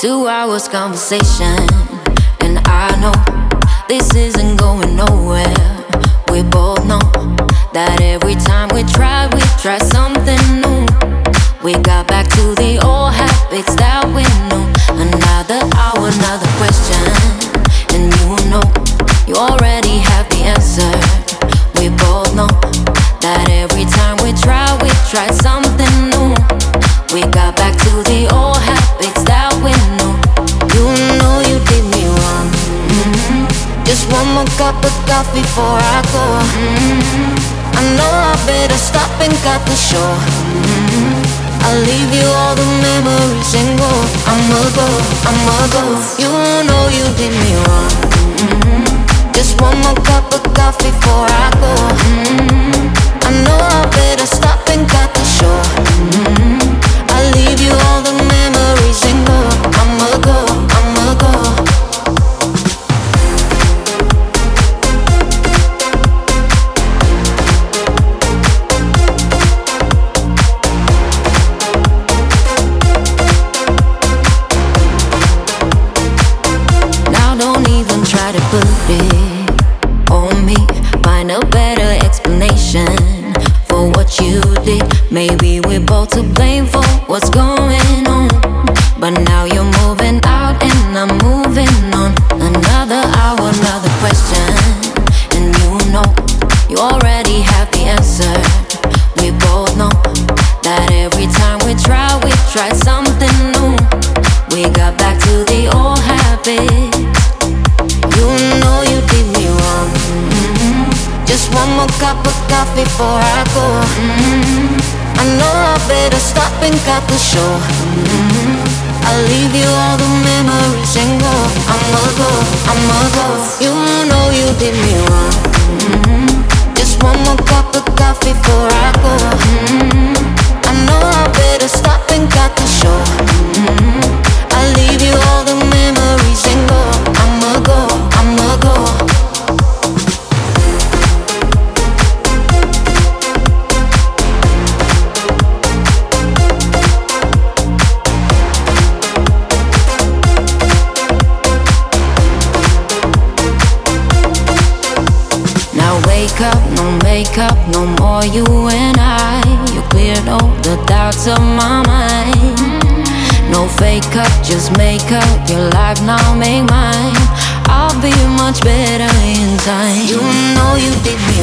Two hours conversation, and I know this isn't going nowhere. We both know that every time we try, we try something new. We got back to the old habits that we knew. Another hour, another question, and you know you already have the answer. We both know that every time we try, we try something Just one more cup of coffee before I go. Mm-hmm. I know I better stop and cut the show. Mm-hmm. I'll leave you all the memories and go. I'ma go, I'ma go. You know you did me wrong. Mm-hmm. Just one more cup of coffee before I go. On me. Find a better explanation for what you did. Maybe we're both to blame for what's going on. But now you're cup of coffee before I go. Mm-hmm. I know I better stop and cut the show. Mm-hmm. I'll leave you all the memories and go. I'ma go, I'ma go. You know you did me wrong. Up, no makeup, no more you and I. You cleared all the doubts of my mind. No fake up, just make up your life now, make mine. I'll be much better in time. You know you did me